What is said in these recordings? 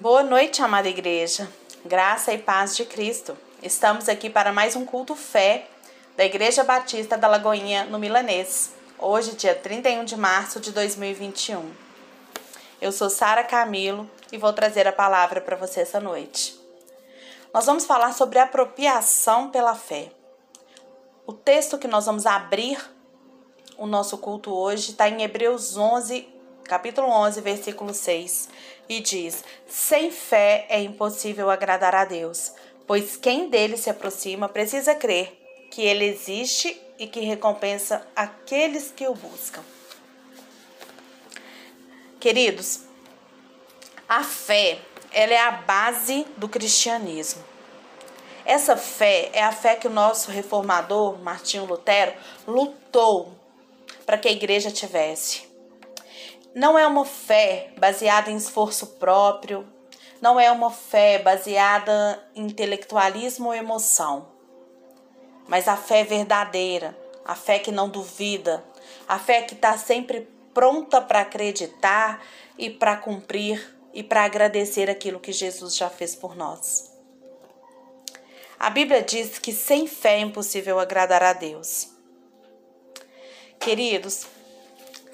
Boa noite, amada igreja. Graça e paz de Cristo. Estamos aqui para mais um culto fé da Igreja Batista da Lagoinha, no Milanês. Hoje, dia 31 de março de 2021. Eu sou Sara Camilo e vou trazer a palavra para você essa noite. Nós vamos falar sobre apropriação pela fé. O texto que nós vamos abrir o nosso culto hoje está em Hebreus 11, capítulo 11, versículo 6, e diz: Sem fé é impossível agradar a Deus, pois quem dele se aproxima precisa crer que ele existe e que recompensa aqueles que o buscam. Queridos, a fé, ela é a base do cristianismo. Essa fé é a fé que o nosso reformador, Martinho Lutero, lutou para que a igreja tivesse não é uma fé baseada em esforço próprio, não é uma fé baseada em intelectualismo ou emoção, mas a fé verdadeira, a fé que não duvida, a fé que está sempre pronta para acreditar e para cumprir e para agradecer aquilo que Jesus já fez por nós. A Bíblia diz que sem fé é impossível agradar a Deus. Queridos,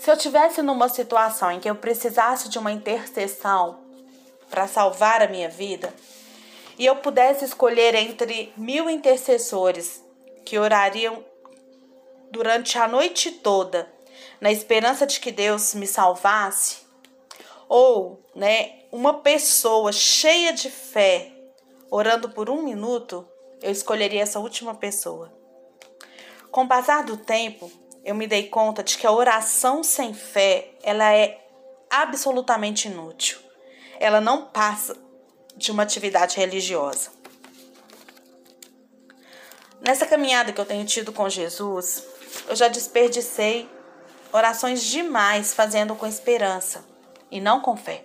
se eu tivesse numa situação em que eu precisasse de uma intercessão para salvar a minha vida, e eu pudesse escolher entre mil intercessores que orariam durante a noite toda, na esperança de que Deus me salvasse, ou, né, uma pessoa cheia de fé orando por um minuto, eu escolheria essa última pessoa. Com o passar do tempo, eu me dei conta de que a oração sem fé, ela é absolutamente inútil. Ela não passa de uma atividade religiosa. Nessa caminhada que eu tenho tido com Jesus, eu já desperdicei orações demais fazendo com esperança e não com fé.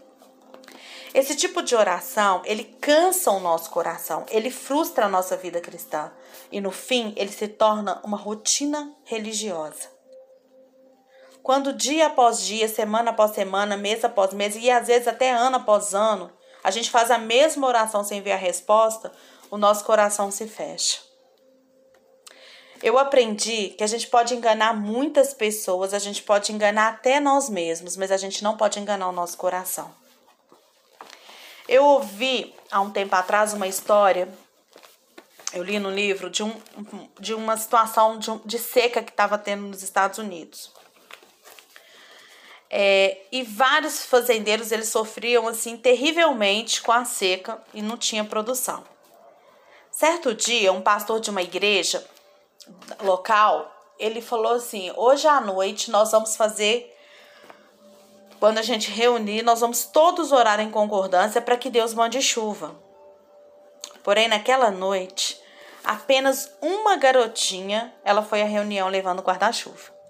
Esse tipo de oração, ele cansa o nosso coração, ele frustra a nossa vida cristã e no fim ele se torna uma rotina religiosa. Quando dia após dia, semana após semana, mês após mês e às vezes até ano após ano, a gente faz a mesma oração sem ver a resposta, o nosso coração se fecha. Eu aprendi que a gente pode enganar muitas pessoas, a gente pode enganar até nós mesmos, mas a gente não pode enganar o nosso coração. Eu ouvi há um tempo atrás uma história, eu li no livro, de, um, de uma situação de, de seca que estava tendo nos Estados Unidos. É, e vários fazendeiros eles sofriam assim terrivelmente com a seca e não tinha produção. Certo dia, um pastor de uma igreja local, ele falou assim: "Hoje à noite nós vamos fazer quando a gente reunir, nós vamos todos orar em concordância para que Deus mande chuva. Porém, naquela noite, apenas uma garotinha, ela foi à reunião levando guarda-chuva.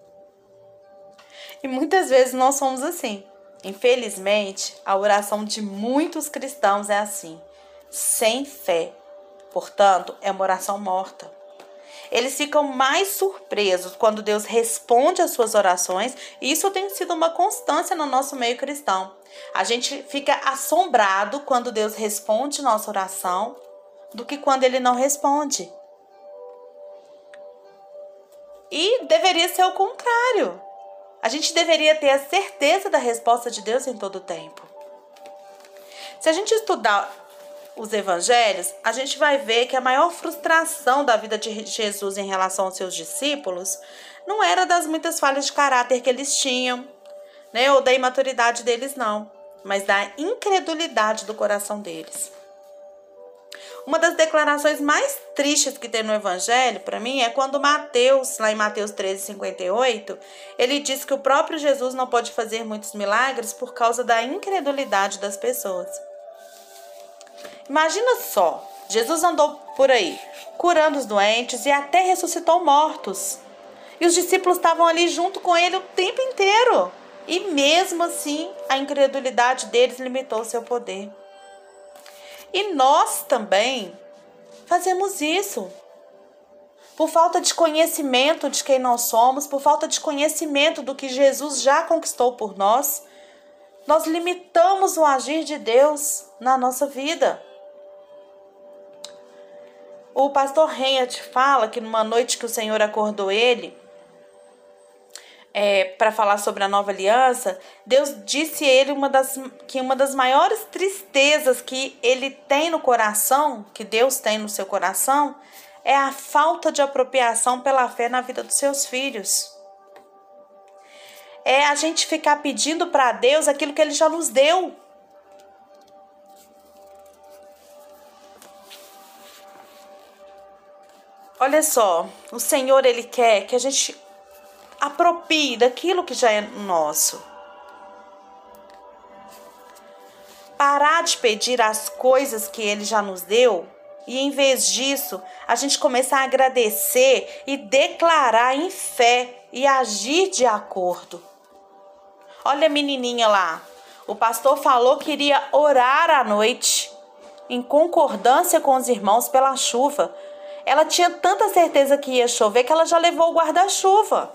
E muitas vezes nós somos assim. Infelizmente, a oração de muitos cristãos é assim, sem fé. Portanto, é uma oração morta. Eles ficam mais surpresos quando Deus responde às suas orações, e isso tem sido uma constância no nosso meio cristão. A gente fica assombrado quando Deus responde nossa oração do que quando ele não responde. E deveria ser o contrário. A gente deveria ter a certeza da resposta de Deus em todo o tempo. Se a gente estudar os evangelhos, a gente vai ver que a maior frustração da vida de Jesus em relação aos seus discípulos não era das muitas falhas de caráter que eles tinham, né, ou da imaturidade deles não, mas da incredulidade do coração deles. Uma das declarações mais tristes que tem no Evangelho, para mim, é quando Mateus, lá em Mateus 13, 58, ele diz que o próprio Jesus não pode fazer muitos milagres por causa da incredulidade das pessoas. Imagina só, Jesus andou por aí, curando os doentes e até ressuscitou mortos. E os discípulos estavam ali junto com ele o tempo inteiro. E mesmo assim, a incredulidade deles limitou seu poder. E nós também fazemos isso. Por falta de conhecimento de quem nós somos, por falta de conhecimento do que Jesus já conquistou por nós, nós limitamos o agir de Deus na nossa vida. O pastor Reinhardt fala que numa noite que o Senhor acordou ele é, para falar sobre a nova aliança, Deus disse a ele uma das, que uma das maiores tristezas que ele tem no coração, que Deus tem no seu coração, é a falta de apropriação pela fé na vida dos seus filhos. É a gente ficar pedindo para Deus aquilo que ele já nos deu. Olha só, o Senhor ele quer que a gente aproprie daquilo que já é nosso. Parar de pedir as coisas que ele já nos deu e em vez disso, a gente começar a agradecer e declarar em fé e agir de acordo. Olha a menininha lá. O pastor falou que iria orar à noite, em concordância com os irmãos pela chuva. Ela tinha tanta certeza que ia chover que ela já levou o guarda-chuva.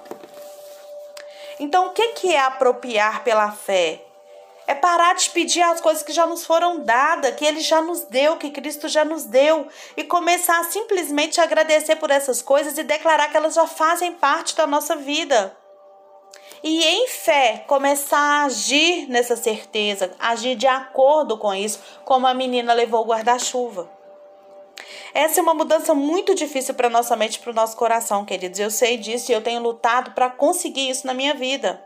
Então, o que é apropriar pela fé? É parar de pedir as coisas que já nos foram dadas, que Ele já nos deu, que Cristo já nos deu, e começar a simplesmente agradecer por essas coisas e declarar que elas já fazem parte da nossa vida. E em fé, começar a agir nessa certeza, agir de acordo com isso, como a menina levou o guarda-chuva. Essa é uma mudança muito difícil para nossa mente e para o nosso coração, queridos. Eu sei disso e eu tenho lutado para conseguir isso na minha vida.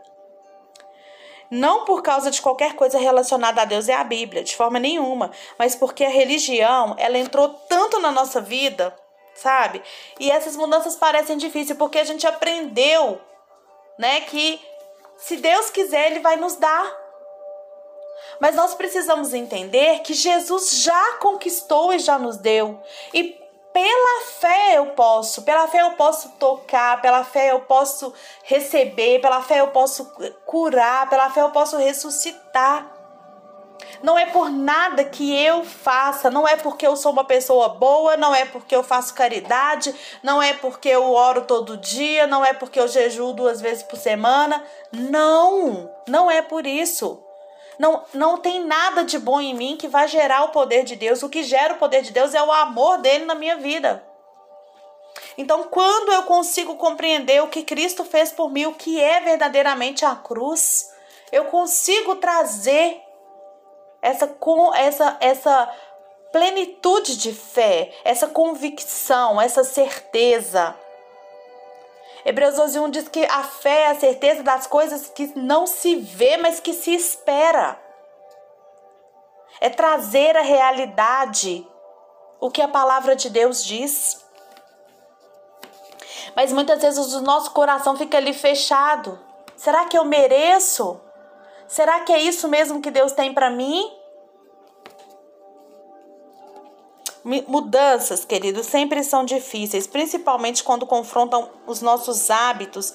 Não por causa de qualquer coisa relacionada a Deus e à Bíblia, de forma nenhuma, mas porque a religião, ela entrou tanto na nossa vida, sabe? E essas mudanças parecem difíceis porque a gente aprendeu, né, que se Deus quiser, ele vai nos dar. Mas nós precisamos entender que Jesus já conquistou e já nos deu. E pela fé eu posso, pela fé eu posso tocar, pela fé eu posso receber, pela fé eu posso curar, pela fé eu posso ressuscitar. Não é por nada que eu faça, não é porque eu sou uma pessoa boa, não é porque eu faço caridade, não é porque eu oro todo dia, não é porque eu jejuo duas vezes por semana. Não, não é por isso. Não, não tem nada de bom em mim que vai gerar o poder de Deus. O que gera o poder de Deus é o amor dele na minha vida. Então, quando eu consigo compreender o que Cristo fez por mim, o que é verdadeiramente a cruz, eu consigo trazer essa, essa, essa plenitude de fé, essa convicção, essa certeza. Hebreus 11:1 diz que a fé é a certeza das coisas que não se vê, mas que se espera. É trazer a realidade o que a palavra de Deus diz. Mas muitas vezes o nosso coração fica ali fechado. Será que eu mereço? Será que é isso mesmo que Deus tem para mim? Mudanças, queridos, sempre são difíceis, principalmente quando confrontam os nossos hábitos,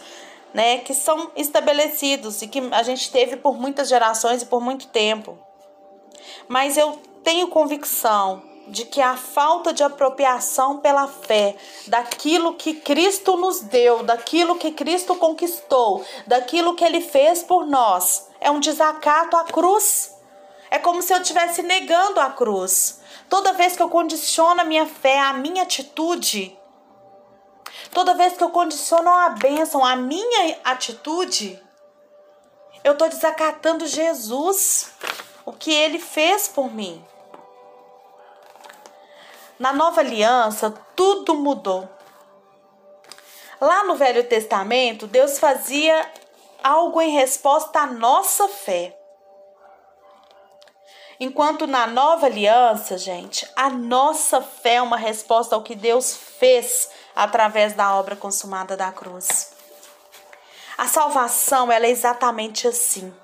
né, que são estabelecidos e que a gente teve por muitas gerações e por muito tempo. Mas eu tenho convicção de que a falta de apropriação pela fé daquilo que Cristo nos deu, daquilo que Cristo conquistou, daquilo que ele fez por nós, é um desacato à cruz. É como se eu estivesse negando a cruz. Toda vez que eu condiciono a minha fé, a minha atitude, toda vez que eu condiciono a bênção, a minha atitude, eu estou desacatando Jesus, o que ele fez por mim. Na nova aliança, tudo mudou. Lá no Velho Testamento, Deus fazia algo em resposta à nossa fé. Enquanto na nova aliança, gente, a nossa fé é uma resposta ao que Deus fez através da obra consumada da cruz. A salvação ela é exatamente assim,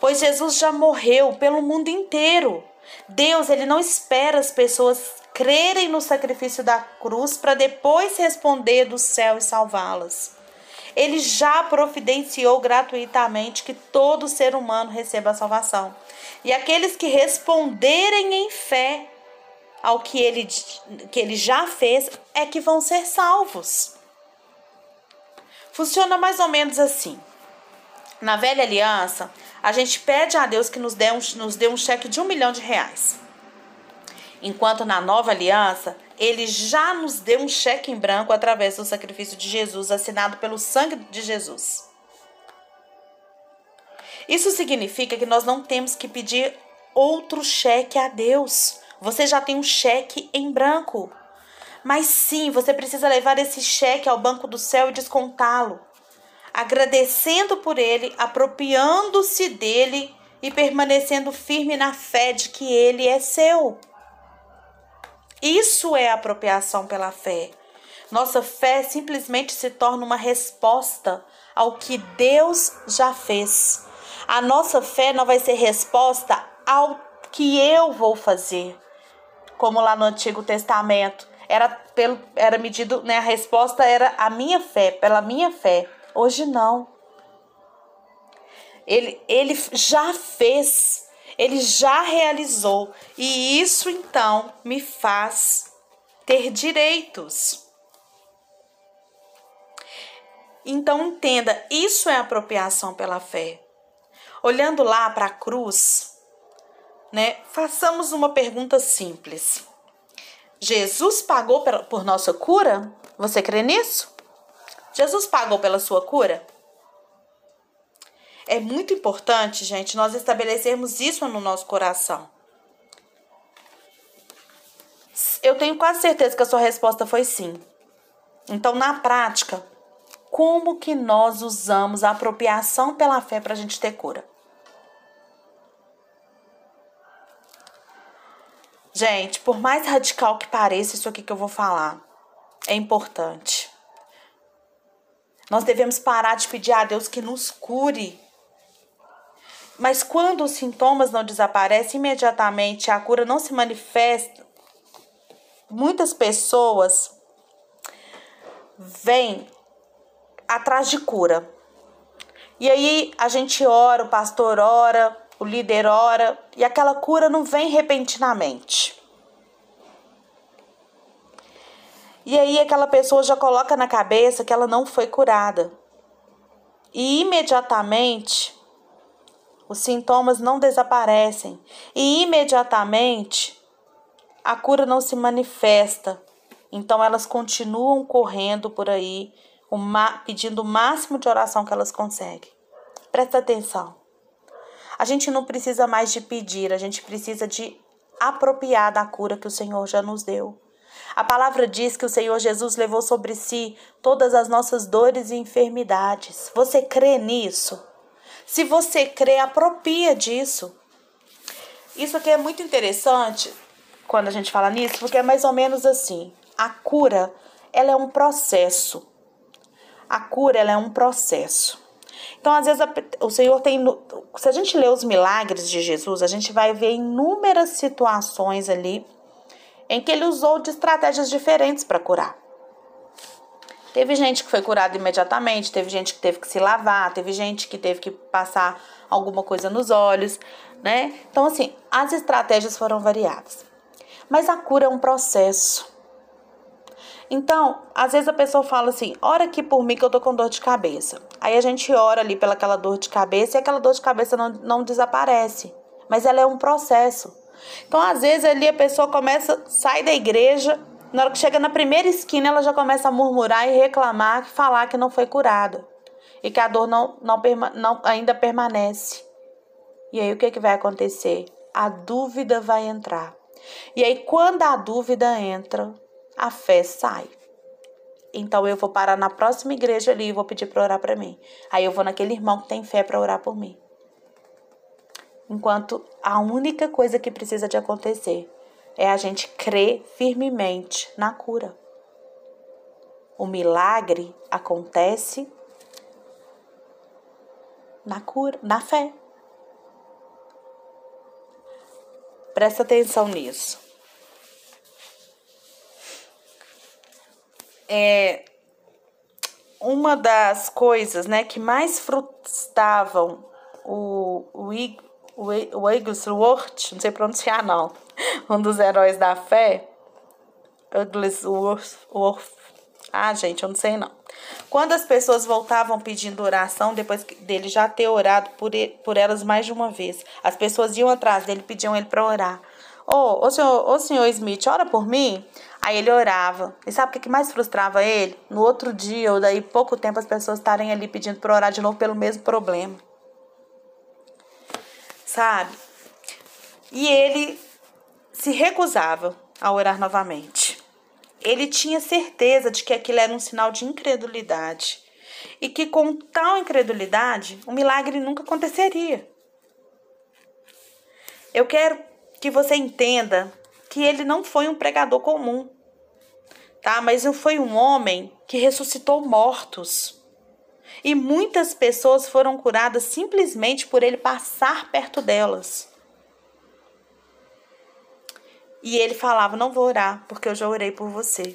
pois Jesus já morreu pelo mundo inteiro. Deus ele não espera as pessoas crerem no sacrifício da cruz para depois responder do céu e salvá-las. Ele já providenciou gratuitamente que todo ser humano receba a salvação. E aqueles que responderem em fé ao que ele, que ele já fez é que vão ser salvos. Funciona mais ou menos assim. Na velha aliança, a gente pede a Deus que nos dê um, nos dê um cheque de um milhão de reais. Enquanto na nova aliança, ele já nos deu um cheque em branco através do sacrifício de Jesus, assinado pelo sangue de Jesus. Isso significa que nós não temos que pedir outro cheque a Deus. Você já tem um cheque em branco. Mas sim, você precisa levar esse cheque ao banco do céu e descontá-lo, agradecendo por ele, apropriando-se dele e permanecendo firme na fé de que ele é seu. Isso é apropriação pela fé. Nossa fé simplesmente se torna uma resposta ao que Deus já fez. A nossa fé não vai ser resposta ao que eu vou fazer. Como lá no Antigo Testamento, era pelo era medido, né, a resposta era a minha fé, pela minha fé. Hoje não. Ele ele já fez, ele já realizou, e isso então me faz ter direitos. Então entenda, isso é apropriação pela fé. Olhando lá para a cruz, né? Façamos uma pergunta simples. Jesus pagou por nossa cura? Você crê nisso? Jesus pagou pela sua cura? É muito importante, gente, nós estabelecermos isso no nosso coração. Eu tenho quase certeza que a sua resposta foi sim. Então, na prática, como que nós usamos a apropriação pela fé para a gente ter cura? Gente, por mais radical que pareça isso aqui que eu vou falar, é importante. Nós devemos parar de pedir a Deus que nos cure. Mas quando os sintomas não desaparecem imediatamente, a cura não se manifesta, muitas pessoas vêm atrás de cura. E aí a gente ora, o pastor ora, o líder ora e aquela cura não vem repentinamente. E aí aquela pessoa já coloca na cabeça que ela não foi curada. E imediatamente os sintomas não desaparecem. E imediatamente a cura não se manifesta. Então elas continuam correndo por aí, pedindo o máximo de oração que elas conseguem. Presta atenção. A gente não precisa mais de pedir, a gente precisa de apropriar da cura que o Senhor já nos deu. A palavra diz que o Senhor Jesus levou sobre si todas as nossas dores e enfermidades. Você crê nisso? Se você crê, apropria disso. Isso aqui é muito interessante quando a gente fala nisso, porque é mais ou menos assim. A cura, ela é um processo. A cura, ela é um processo. Então, às vezes, a, o Senhor tem. Se a gente lê os milagres de Jesus, a gente vai ver inúmeras situações ali em que ele usou de estratégias diferentes para curar. Teve gente que foi curada imediatamente, teve gente que teve que se lavar, teve gente que teve que passar alguma coisa nos olhos, né? Então, assim, as estratégias foram variadas. Mas a cura é um processo. Então, às vezes a pessoa fala assim: ora aqui por mim que eu tô com dor de cabeça. Aí a gente ora ali pelaquela dor de cabeça e aquela dor de cabeça não, não desaparece. Mas ela é um processo. Então, às vezes ali a pessoa começa, sai da igreja, na hora que chega na primeira esquina, ela já começa a murmurar e reclamar, falar que não foi curada. E que a dor não, não, não ainda permanece. E aí o que, que vai acontecer? A dúvida vai entrar. E aí, quando a dúvida entra, a fé sai. Então eu vou parar na próxima igreja ali e vou pedir para orar para mim. Aí eu vou naquele irmão que tem fé para orar por mim. Enquanto a única coisa que precisa de acontecer é a gente crer firmemente na cura. O milagre acontece na cura, na fé. Presta atenção nisso. É, uma das coisas né, que mais frustravam o, o, o, o Wigglesworth, não sei pronunciar não, um dos heróis da fé, Wigglesworth, ah gente, eu não sei não. Quando as pessoas voltavam pedindo oração, depois dele já ter orado por, ele, por elas mais de uma vez, as pessoas iam atrás dele, pediam ele para orar. Ô, oh, ô, senhor, ô senhor Smith, ora por mim? Aí ele orava. E sabe o que mais frustrava ele? No outro dia, ou daí pouco tempo, as pessoas estarem ali pedindo para orar de novo pelo mesmo problema. Sabe? E ele se recusava a orar novamente. Ele tinha certeza de que aquilo era um sinal de incredulidade e que com tal incredulidade o milagre nunca aconteceria. Eu quero que você entenda que ele não foi um pregador comum, tá? Mas foi um homem que ressuscitou mortos. E muitas pessoas foram curadas simplesmente por ele passar perto delas. E ele falava: Não vou orar, porque eu já orei por você.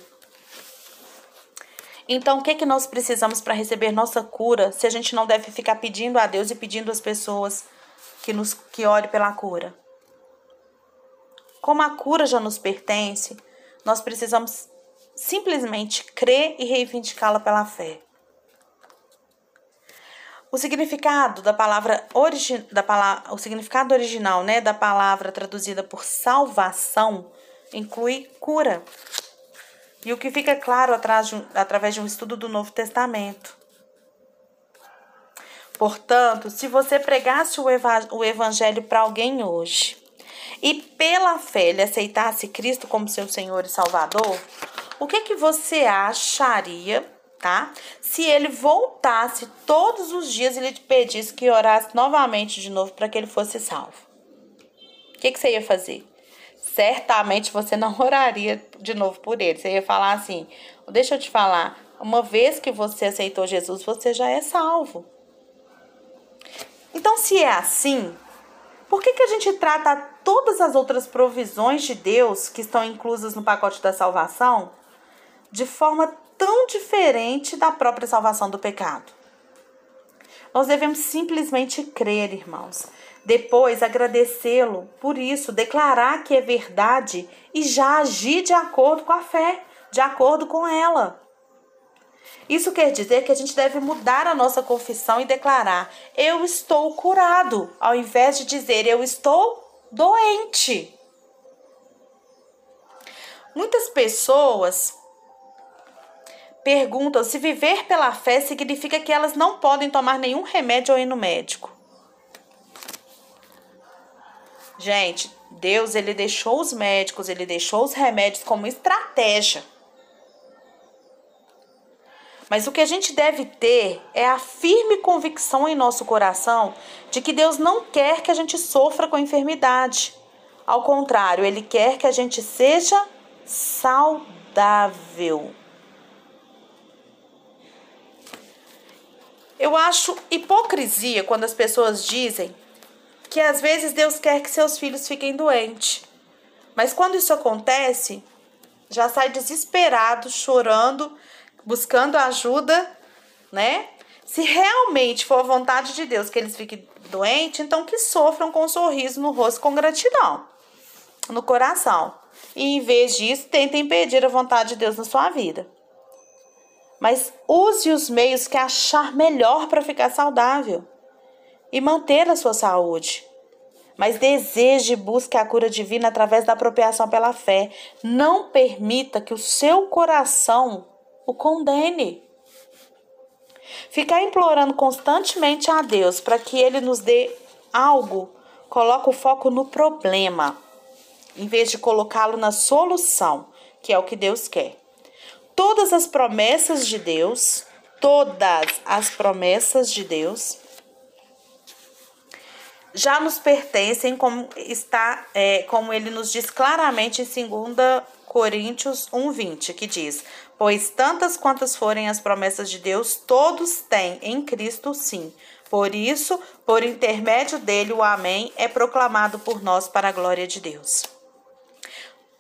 Então, o que, que nós precisamos para receber nossa cura se a gente não deve ficar pedindo a Deus e pedindo às pessoas que nos que ore pela cura? Como a cura já nos pertence, nós precisamos simplesmente crer e reivindicá-la pela fé. O significado da palavra, origi da palavra o significado original, né, da palavra traduzida por salvação inclui cura. E o que fica claro atrás de um, através de um estudo do Novo Testamento. Portanto, se você pregasse o, eva o evangelho para alguém hoje e pela fé ele aceitasse Cristo como seu Senhor e Salvador, o que que você acharia tá? Se ele voltasse todos os dias e lhe pedisse que orasse novamente de novo para que ele fosse salvo. O que, que você ia fazer? Certamente você não oraria de novo por ele. Você ia falar assim: deixa eu te falar, uma vez que você aceitou Jesus, você já é salvo. Então, se é assim, por que, que a gente trata todas as outras provisões de Deus que estão inclusas no pacote da salvação de forma tão diferente da própria salvação do pecado. Nós devemos simplesmente crer, irmãos. Depois agradecê-lo por isso, declarar que é verdade e já agir de acordo com a fé, de acordo com ela. Isso quer dizer que a gente deve mudar a nossa confissão e declarar: Eu estou curado, ao invés de dizer: Eu estou doente. Muitas pessoas perguntam se viver pela fé significa que elas não podem tomar nenhum remédio ou ir no médico. Gente, Deus ele deixou os médicos, ele deixou os remédios como estratégia. Mas o que a gente deve ter é a firme convicção em nosso coração de que Deus não quer que a gente sofra com enfermidade. Ao contrário, Ele quer que a gente seja saudável. Eu acho hipocrisia quando as pessoas dizem que às vezes Deus quer que seus filhos fiquem doentes. Mas quando isso acontece, já sai desesperado, chorando, buscando ajuda, né? Se realmente for a vontade de Deus que eles fiquem doentes, então que sofram com um sorriso no rosto, com gratidão no coração. E em vez disso, tentem impedir a vontade de Deus na sua vida mas use os meios que achar melhor para ficar saudável e manter a sua saúde. Mas deseje e busque a cura divina através da apropriação pela fé. Não permita que o seu coração o condene. Ficar implorando constantemente a Deus para que Ele nos dê algo, coloca o foco no problema, em vez de colocá-lo na solução, que é o que Deus quer todas as promessas de Deus, todas as promessas de Deus já nos pertencem, como está, é, como ele nos diz claramente em 2 Coríntios 1,20, que diz: Pois tantas quantas forem as promessas de Deus, todos têm em Cristo sim. Por isso, por intermédio dele, o Amém é proclamado por nós para a glória de Deus.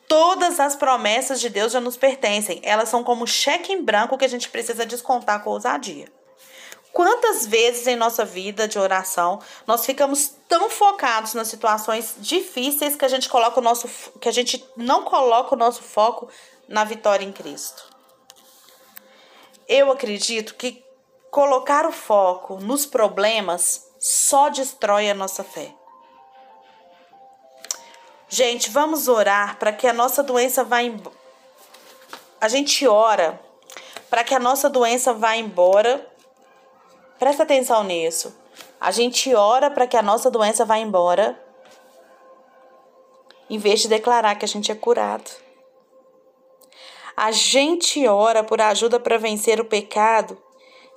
Todas as promessas de Deus já nos pertencem. Elas são como cheque em branco que a gente precisa descontar com ousadia. Quantas vezes em nossa vida de oração nós ficamos tão focados nas situações difíceis que a gente coloca o nosso que a gente não coloca o nosso foco na vitória em Cristo. Eu acredito que colocar o foco nos problemas só destrói a nossa fé. Gente, vamos orar para que a nossa doença vá embora. A gente ora para que a nossa doença vá embora. Presta atenção nisso. A gente ora para que a nossa doença vá embora, em vez de declarar que a gente é curado. A gente ora por ajuda para vencer o pecado,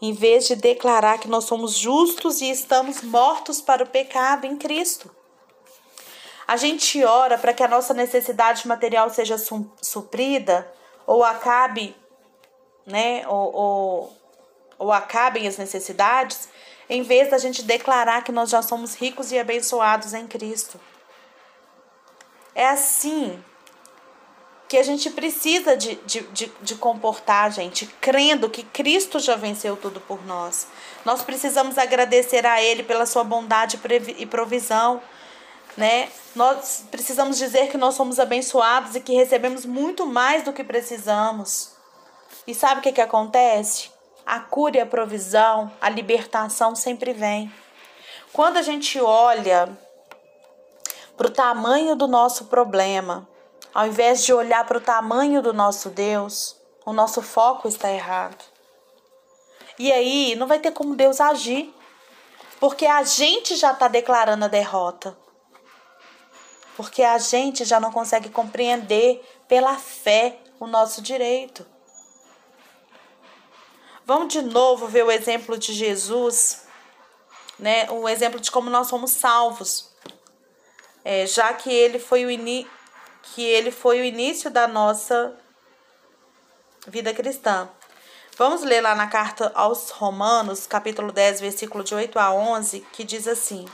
em vez de declarar que nós somos justos e estamos mortos para o pecado em Cristo. A gente ora para que a nossa necessidade material seja suprida ou acabe, né, ou, ou, ou acabem as necessidades, em vez da gente declarar que nós já somos ricos e abençoados em Cristo. É assim que a gente precisa de, de, de, de, comportar, gente, crendo que Cristo já venceu tudo por nós. Nós precisamos agradecer a Ele pela sua bondade e provisão, né? Nós precisamos dizer que nós somos abençoados e que recebemos muito mais do que precisamos. E sabe o que, que acontece? a cura e a provisão, a libertação sempre vem. Quando a gente olha para o tamanho do nosso problema, ao invés de olhar para o tamanho do nosso Deus, o nosso foco está errado. E aí não vai ter como Deus agir, porque a gente já está declarando a derrota. Porque a gente já não consegue compreender pela fé o nosso direito. Vamos de novo ver o exemplo de Jesus, né? O exemplo de como nós somos salvos. É, já que ele foi o ini que ele foi o início da nossa vida cristã. Vamos ler lá na carta aos Romanos, capítulo 10, versículo de 8 a 11, que diz assim: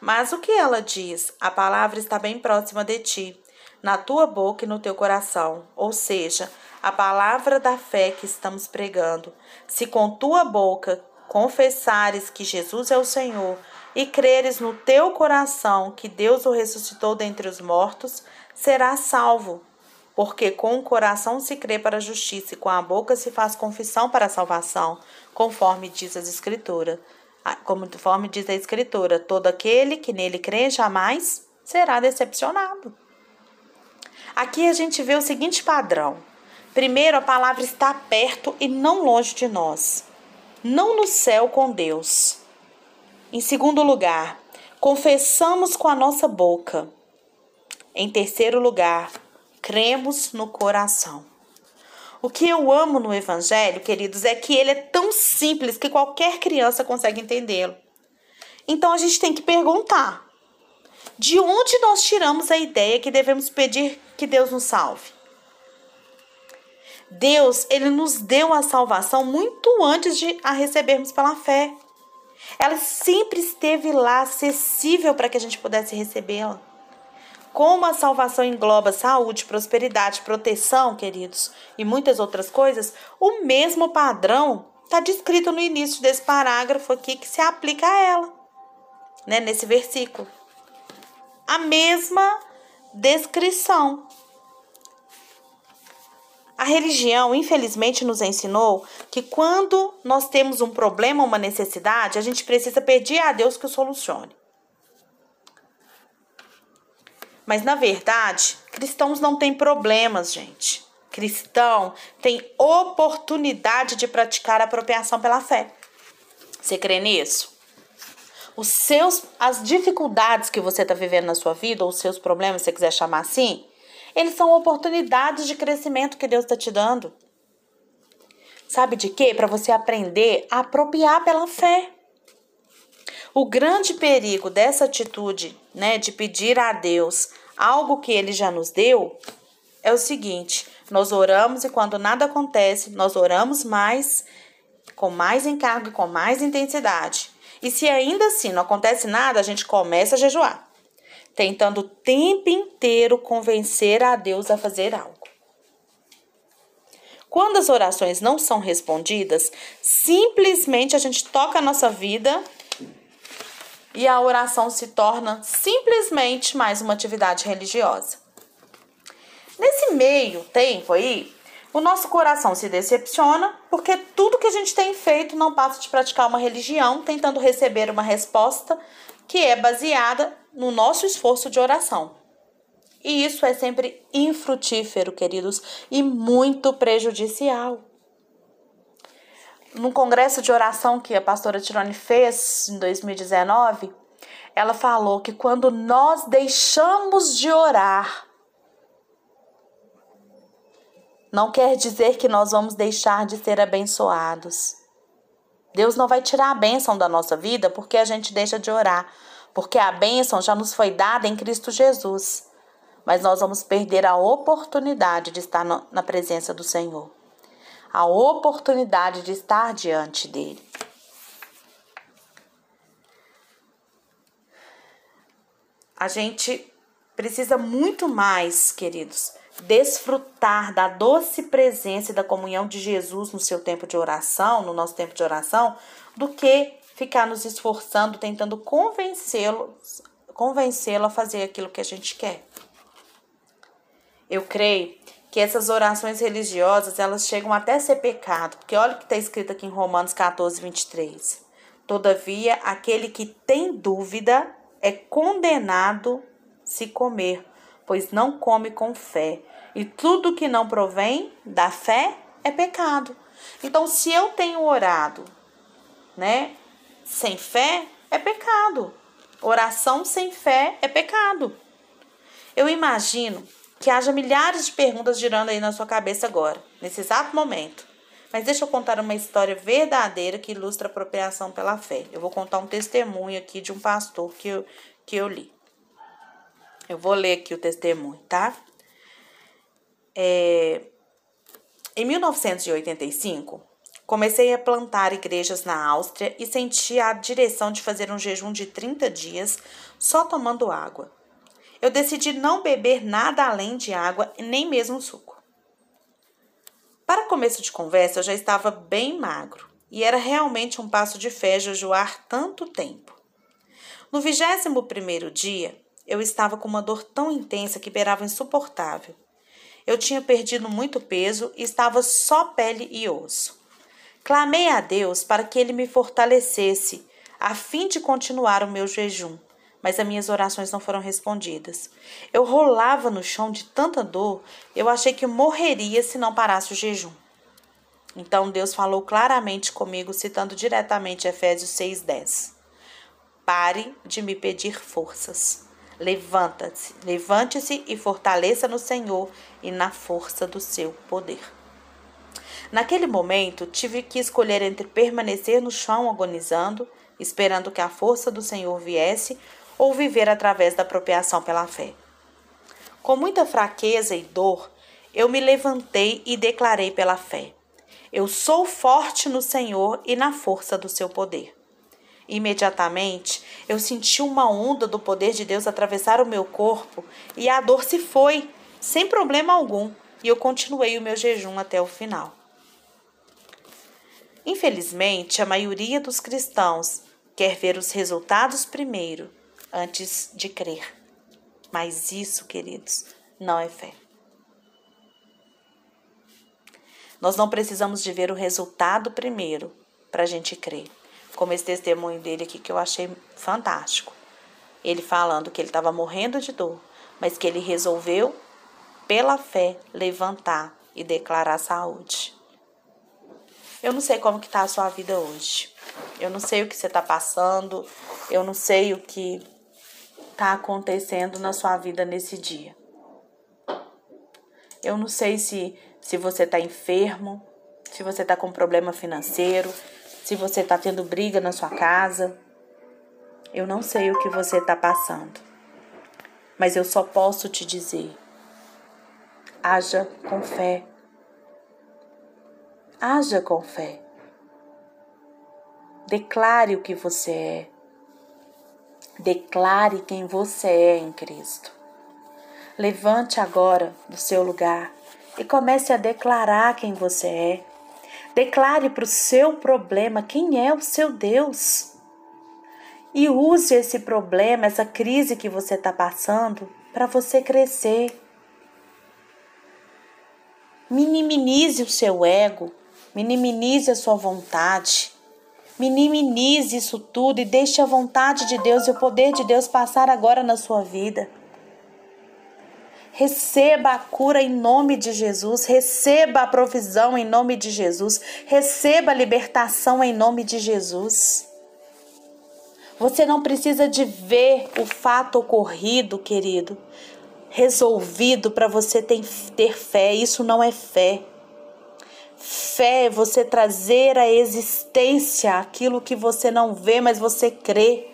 Mas o que ela diz? A palavra está bem próxima de ti, na tua boca e no teu coração. Ou seja, a palavra da fé que estamos pregando. Se com tua boca confessares que Jesus é o Senhor e creres no teu coração que Deus o ressuscitou dentre os mortos, serás salvo. Porque com o coração se crê para a justiça e com a boca se faz confissão para a salvação, conforme diz as Escrituras. Ah, conforme diz a Escritura, todo aquele que nele crê jamais será decepcionado. Aqui a gente vê o seguinte padrão: Primeiro, a palavra está perto e não longe de nós, não no céu com Deus. Em segundo lugar, confessamos com a nossa boca. Em terceiro lugar, cremos no coração. O que eu amo no Evangelho, queridos, é que ele é tão simples que qualquer criança consegue entendê-lo. Então a gente tem que perguntar: de onde nós tiramos a ideia que devemos pedir que Deus nos salve? Deus, ele nos deu a salvação muito antes de a recebermos pela fé. Ela sempre esteve lá, acessível para que a gente pudesse recebê-la. Como a salvação engloba saúde, prosperidade, proteção, queridos, e muitas outras coisas, o mesmo padrão está descrito no início desse parágrafo aqui que se aplica a ela, né, nesse versículo. A mesma descrição. A religião, infelizmente, nos ensinou que quando nós temos um problema, uma necessidade, a gente precisa pedir a Deus que o solucione. Mas na verdade, cristãos não têm problemas, gente. Cristão tem oportunidade de praticar a apropriação pela fé. Você crê nisso? Os seus, as dificuldades que você está vivendo na sua vida, ou os seus problemas, se você quiser chamar assim, eles são oportunidades de crescimento que Deus está te dando. Sabe de quê? Para você aprender a apropriar pela fé. O grande perigo dessa atitude, né, de pedir a Deus algo que ele já nos deu, é o seguinte: nós oramos e quando nada acontece, nós oramos mais, com mais encargo e com mais intensidade. E se ainda assim não acontece nada, a gente começa a jejuar tentando o tempo inteiro convencer a Deus a fazer algo. Quando as orações não são respondidas, simplesmente a gente toca a nossa vida e a oração se torna simplesmente mais uma atividade religiosa. Nesse meio tempo aí, O nosso coração se decepciona porque tudo que a gente tem feito não passa de praticar uma religião, tentando receber uma resposta que é baseada no nosso esforço de oração. E isso é sempre infrutífero, queridos, e muito prejudicial. No congresso de oração que a pastora Tirone fez em 2019, ela falou que quando nós deixamos de orar, não quer dizer que nós vamos deixar de ser abençoados. Deus não vai tirar a bênção da nossa vida porque a gente deixa de orar, porque a bênção já nos foi dada em Cristo Jesus. Mas nós vamos perder a oportunidade de estar na presença do Senhor, a oportunidade de estar diante dele. A gente precisa muito mais, queridos, desfrutar da doce presença e da comunhão de Jesus no seu tempo de oração, no nosso tempo de oração, do que ficar nos esforçando, tentando convencê-lo convencê-lo a fazer aquilo que a gente quer. Eu creio que essas orações religiosas, elas chegam até a ser pecado, porque olha o que está escrito aqui em Romanos 14, 23. Todavia, aquele que tem dúvida é condenado se comer, pois não come com fé. E tudo que não provém da fé é pecado. Então, se eu tenho orado, né, sem fé, é pecado. Oração sem fé é pecado. Eu imagino que haja milhares de perguntas girando aí na sua cabeça agora, nesse exato momento. Mas deixa eu contar uma história verdadeira que ilustra a apropriação pela fé. Eu vou contar um testemunho aqui de um pastor que eu, que eu li. Eu vou ler aqui o testemunho, tá? É, em 1985, comecei a plantar igrejas na Áustria e senti a direção de fazer um jejum de 30 dias só tomando água. Eu decidi não beber nada além de água nem mesmo suco. Para começo de conversa, eu já estava bem magro e era realmente um passo de fé jejuar tanto tempo. No vigésimo primeiro dia, eu estava com uma dor tão intensa que beirava insuportável. Eu tinha perdido muito peso e estava só pele e osso. Clamei a Deus para que ele me fortalecesse, a fim de continuar o meu jejum, mas as minhas orações não foram respondidas. Eu rolava no chão de tanta dor, eu achei que morreria se não parasse o jejum. Então Deus falou claramente comigo, citando diretamente Efésios 6,10. Pare de me pedir forças. Levanta-se, levante-se e fortaleça no Senhor e na força do seu poder. Naquele momento, tive que escolher entre permanecer no chão agonizando, esperando que a força do Senhor viesse, ou viver através da apropriação pela fé. Com muita fraqueza e dor, eu me levantei e declarei pela fé: Eu sou forte no Senhor e na força do seu poder. Imediatamente, eu senti uma onda do poder de Deus atravessar o meu corpo e a dor se foi, sem problema algum, e eu continuei o meu jejum até o final. Infelizmente, a maioria dos cristãos quer ver os resultados primeiro, antes de crer. Mas isso, queridos, não é fé. Nós não precisamos de ver o resultado primeiro para a gente crer como esse testemunho dele aqui que eu achei fantástico. Ele falando que ele estava morrendo de dor, mas que ele resolveu, pela fé, levantar e declarar saúde. Eu não sei como que está a sua vida hoje. Eu não sei o que você está passando. Eu não sei o que está acontecendo na sua vida nesse dia. Eu não sei se, se você está enfermo, se você está com problema financeiro, se você está tendo briga na sua casa. Eu não sei o que você está passando, mas eu só posso te dizer: haja com fé. Haja com fé. Declare o que você é. Declare quem você é em Cristo. Levante agora do seu lugar e comece a declarar quem você é. Declare para o seu problema quem é o seu Deus. E use esse problema, essa crise que você está passando, para você crescer. Minimize o seu ego, minimize a sua vontade. Minimize isso tudo e deixe a vontade de Deus e o poder de Deus passar agora na sua vida. Receba a cura em nome de Jesus, receba a provisão em nome de Jesus, receba a libertação em nome de Jesus. Você não precisa de ver o fato ocorrido, querido, resolvido para você ter, ter fé. Isso não é fé. Fé é você trazer à existência aquilo que você não vê, mas você crê.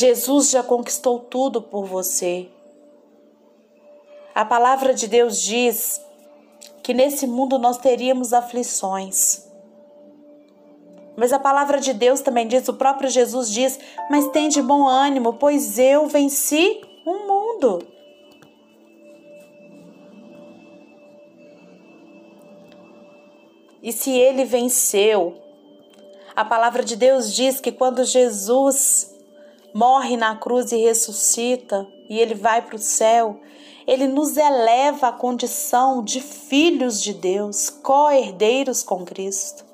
Jesus já conquistou tudo por você. A palavra de Deus diz que nesse mundo nós teríamos aflições. Mas a palavra de Deus também diz, o próprio Jesus diz: Mas tem de bom ânimo, pois eu venci o mundo. E se ele venceu, a palavra de Deus diz que quando Jesus morre na cruz e ressuscita, e ele vai para o céu, ele nos eleva à condição de filhos de Deus, co-herdeiros com Cristo.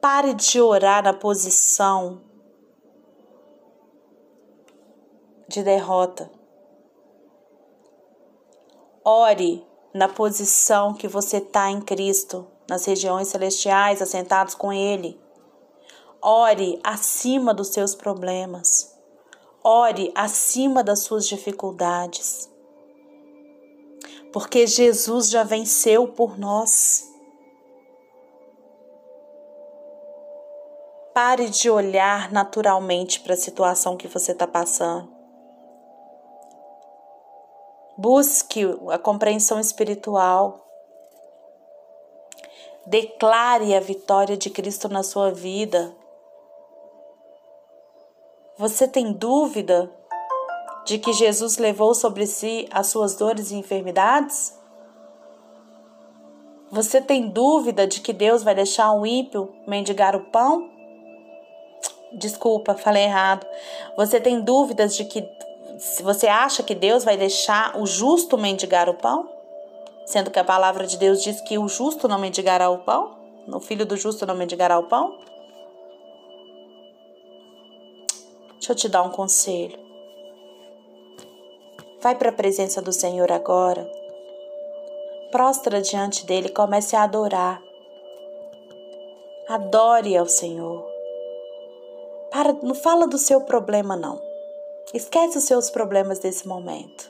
Pare de orar na posição de derrota. Ore na posição que você está em Cristo, nas regiões celestiais, assentados com Ele. Ore acima dos seus problemas. Ore acima das suas dificuldades. Porque Jesus já venceu por nós. Pare de olhar naturalmente para a situação que você está passando. Busque a compreensão espiritual. Declare a vitória de Cristo na sua vida. Você tem dúvida de que Jesus levou sobre si as suas dores e enfermidades? Você tem dúvida de que Deus vai deixar um ímpio mendigar o pão? Desculpa, falei errado. Você tem dúvidas de que você acha que Deus vai deixar o justo mendigar o pão? Sendo que a palavra de Deus diz que o justo não mendigará o pão? O filho do justo não mendigará o pão? Deixa eu te dar um conselho. Vai para a presença do Senhor agora. Prostra diante dele, comece a adorar. Adore ao Senhor. Para, não fala do seu problema não. Esquece os seus problemas desse momento.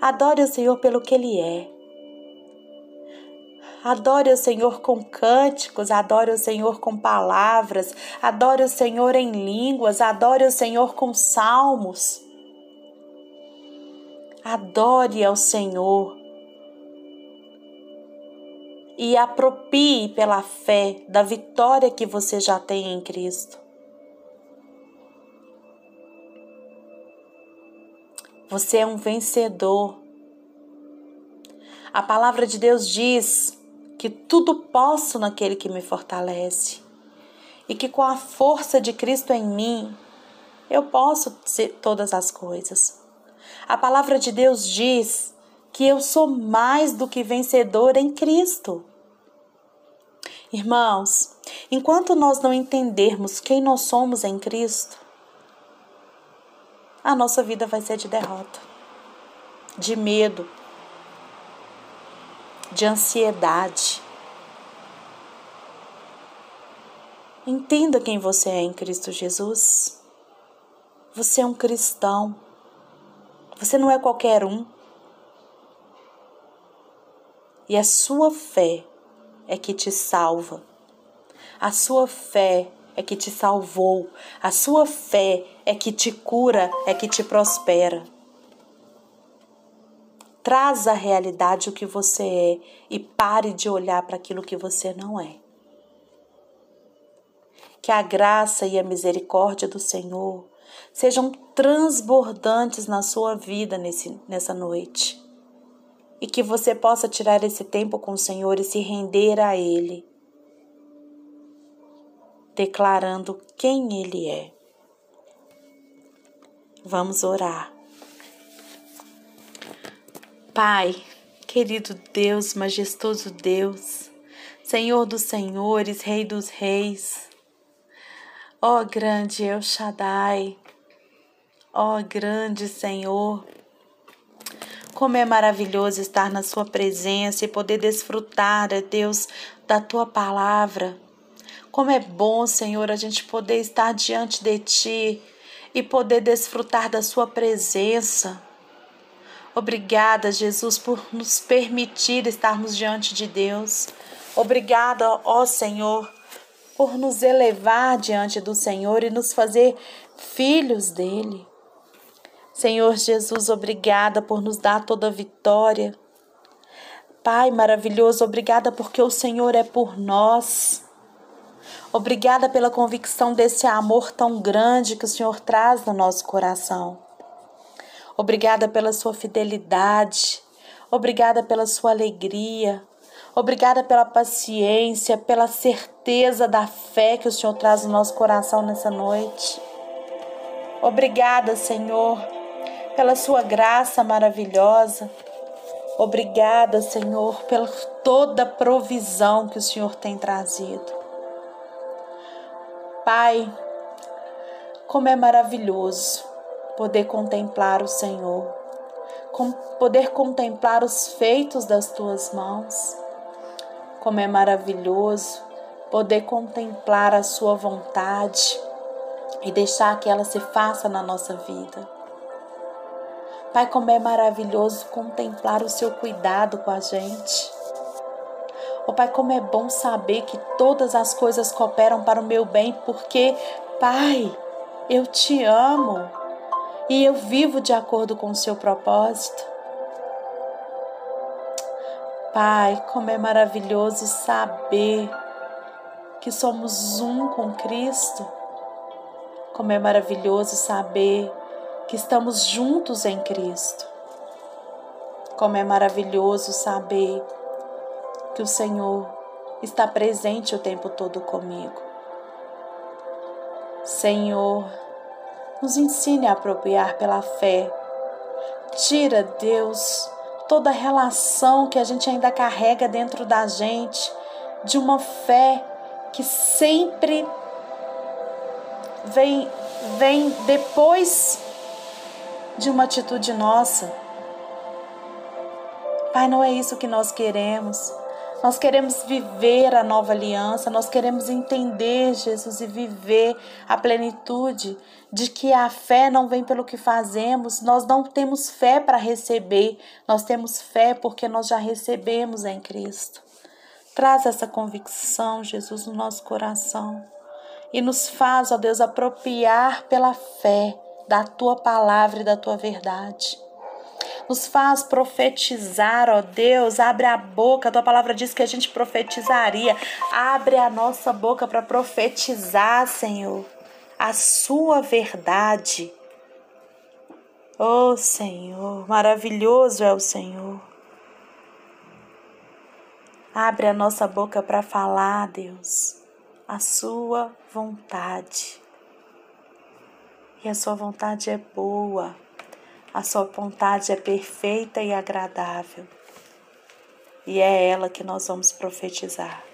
Adore o Senhor pelo que ele é. Adore o Senhor com cânticos, adore o Senhor com palavras, adore o Senhor em línguas, adore o Senhor com salmos. Adore ao Senhor e apropie pela fé da vitória que você já tem em Cristo. Você é um vencedor. A palavra de Deus diz que tudo posso naquele que me fortalece e que com a força de Cristo em mim eu posso ser todas as coisas. A palavra de Deus diz que eu sou mais do que vencedor em Cristo. Irmãos, enquanto nós não entendermos quem nós somos em Cristo, a nossa vida vai ser de derrota, de medo, de ansiedade. Entenda quem você é em Cristo Jesus. Você é um cristão. Você não é qualquer um. E a sua fé é que te salva. A sua fé é que te salvou. A sua fé é que te cura, é que te prospera. Traz à realidade o que você é e pare de olhar para aquilo que você não é. Que a graça e a misericórdia do Senhor sejam transbordantes na sua vida nesse, nessa noite. E que você possa tirar esse tempo com o Senhor e se render a Ele, declarando quem Ele é. Vamos orar. Pai, querido Deus, majestoso Deus, Senhor dos senhores, Rei dos reis, ó grande El Shaddai, ó grande Senhor, como é maravilhoso estar na Sua presença e poder desfrutar, Deus, da Tua palavra. Como é bom, Senhor, a gente poder estar diante de Ti e poder desfrutar da Sua presença. Obrigada, Jesus, por nos permitir estarmos diante de Deus. Obrigada, ó Senhor, por nos elevar diante do Senhor e nos fazer filhos dele. Senhor Jesus, obrigada por nos dar toda a vitória. Pai maravilhoso, obrigada porque o Senhor é por nós. Obrigada pela convicção desse amor tão grande que o Senhor traz no nosso coração. Obrigada pela sua fidelidade. Obrigada pela sua alegria. Obrigada pela paciência, pela certeza da fé que o Senhor traz no nosso coração nessa noite. Obrigada, Senhor pela sua graça maravilhosa. Obrigada, Senhor, pela toda provisão que o Senhor tem trazido. Pai, como é maravilhoso poder contemplar o Senhor, poder contemplar os feitos das tuas mãos. Como é maravilhoso poder contemplar a sua vontade e deixar que ela se faça na nossa vida. Pai, como é maravilhoso contemplar o seu cuidado com a gente. Oh, Pai, como é bom saber que todas as coisas cooperam para o meu bem, porque, Pai, eu te amo e eu vivo de acordo com o seu propósito. Pai, como é maravilhoso saber que somos um com Cristo. Como é maravilhoso saber que estamos juntos em Cristo. Como é maravilhoso saber que o Senhor está presente o tempo todo comigo. Senhor, nos ensine a apropriar pela fé. Tira, Deus, toda relação que a gente ainda carrega dentro da gente de uma fé que sempre vem vem depois de uma atitude nossa. Pai, não é isso que nós queremos. Nós queremos viver a nova aliança, nós queremos entender, Jesus, e viver a plenitude de que a fé não vem pelo que fazemos, nós não temos fé para receber, nós temos fé porque nós já recebemos em Cristo. Traz essa convicção, Jesus, no nosso coração e nos faz, ó Deus, apropriar pela fé da tua palavra e da tua verdade. Nos faz profetizar, ó Deus, abre a boca. A tua palavra diz que a gente profetizaria. Abre a nossa boca para profetizar, Senhor, a sua verdade. Oh, Senhor, maravilhoso é o Senhor. Abre a nossa boca para falar, Deus, a sua vontade. E a sua vontade é boa, a sua vontade é perfeita e agradável. E é ela que nós vamos profetizar.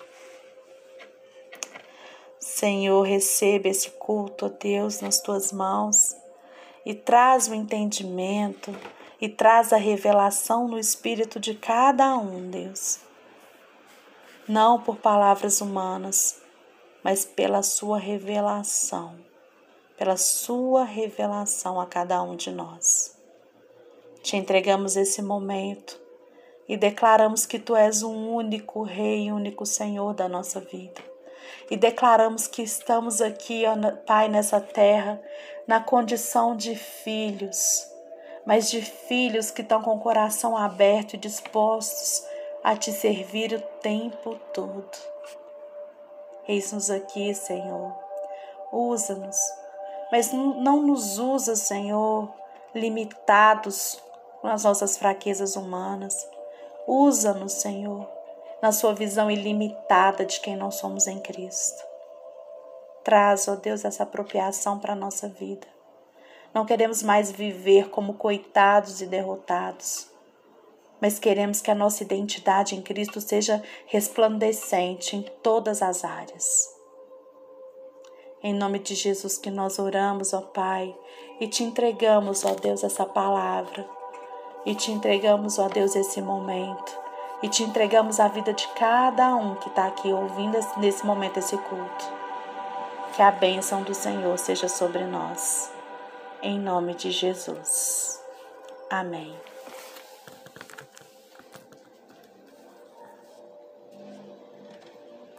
Senhor, receba esse culto, ó Deus, nas tuas mãos e traz o entendimento e traz a revelação no espírito de cada um, Deus. Não por palavras humanas, mas pela sua revelação pela sua revelação a cada um de nós. Te entregamos esse momento e declaramos que tu és o único Rei, único Senhor da nossa vida. E declaramos que estamos aqui, ó, Pai, nessa terra, na condição de filhos, mas de filhos que estão com o coração aberto e dispostos a te servir o tempo todo. Eis-nos aqui, Senhor. Usa-nos mas não nos usa, Senhor, limitados com as nossas fraquezas humanas. Usa-nos, Senhor, na sua visão ilimitada de quem nós somos em Cristo. Traz, ó Deus, essa apropriação para a nossa vida. Não queremos mais viver como coitados e derrotados, mas queremos que a nossa identidade em Cristo seja resplandecente em todas as áreas. Em nome de Jesus que nós oramos, ó Pai, e te entregamos, ó Deus, essa palavra. E te entregamos, ó Deus, esse momento. E te entregamos a vida de cada um que está aqui ouvindo nesse momento esse culto. Que a bênção do Senhor seja sobre nós. Em nome de Jesus. Amém.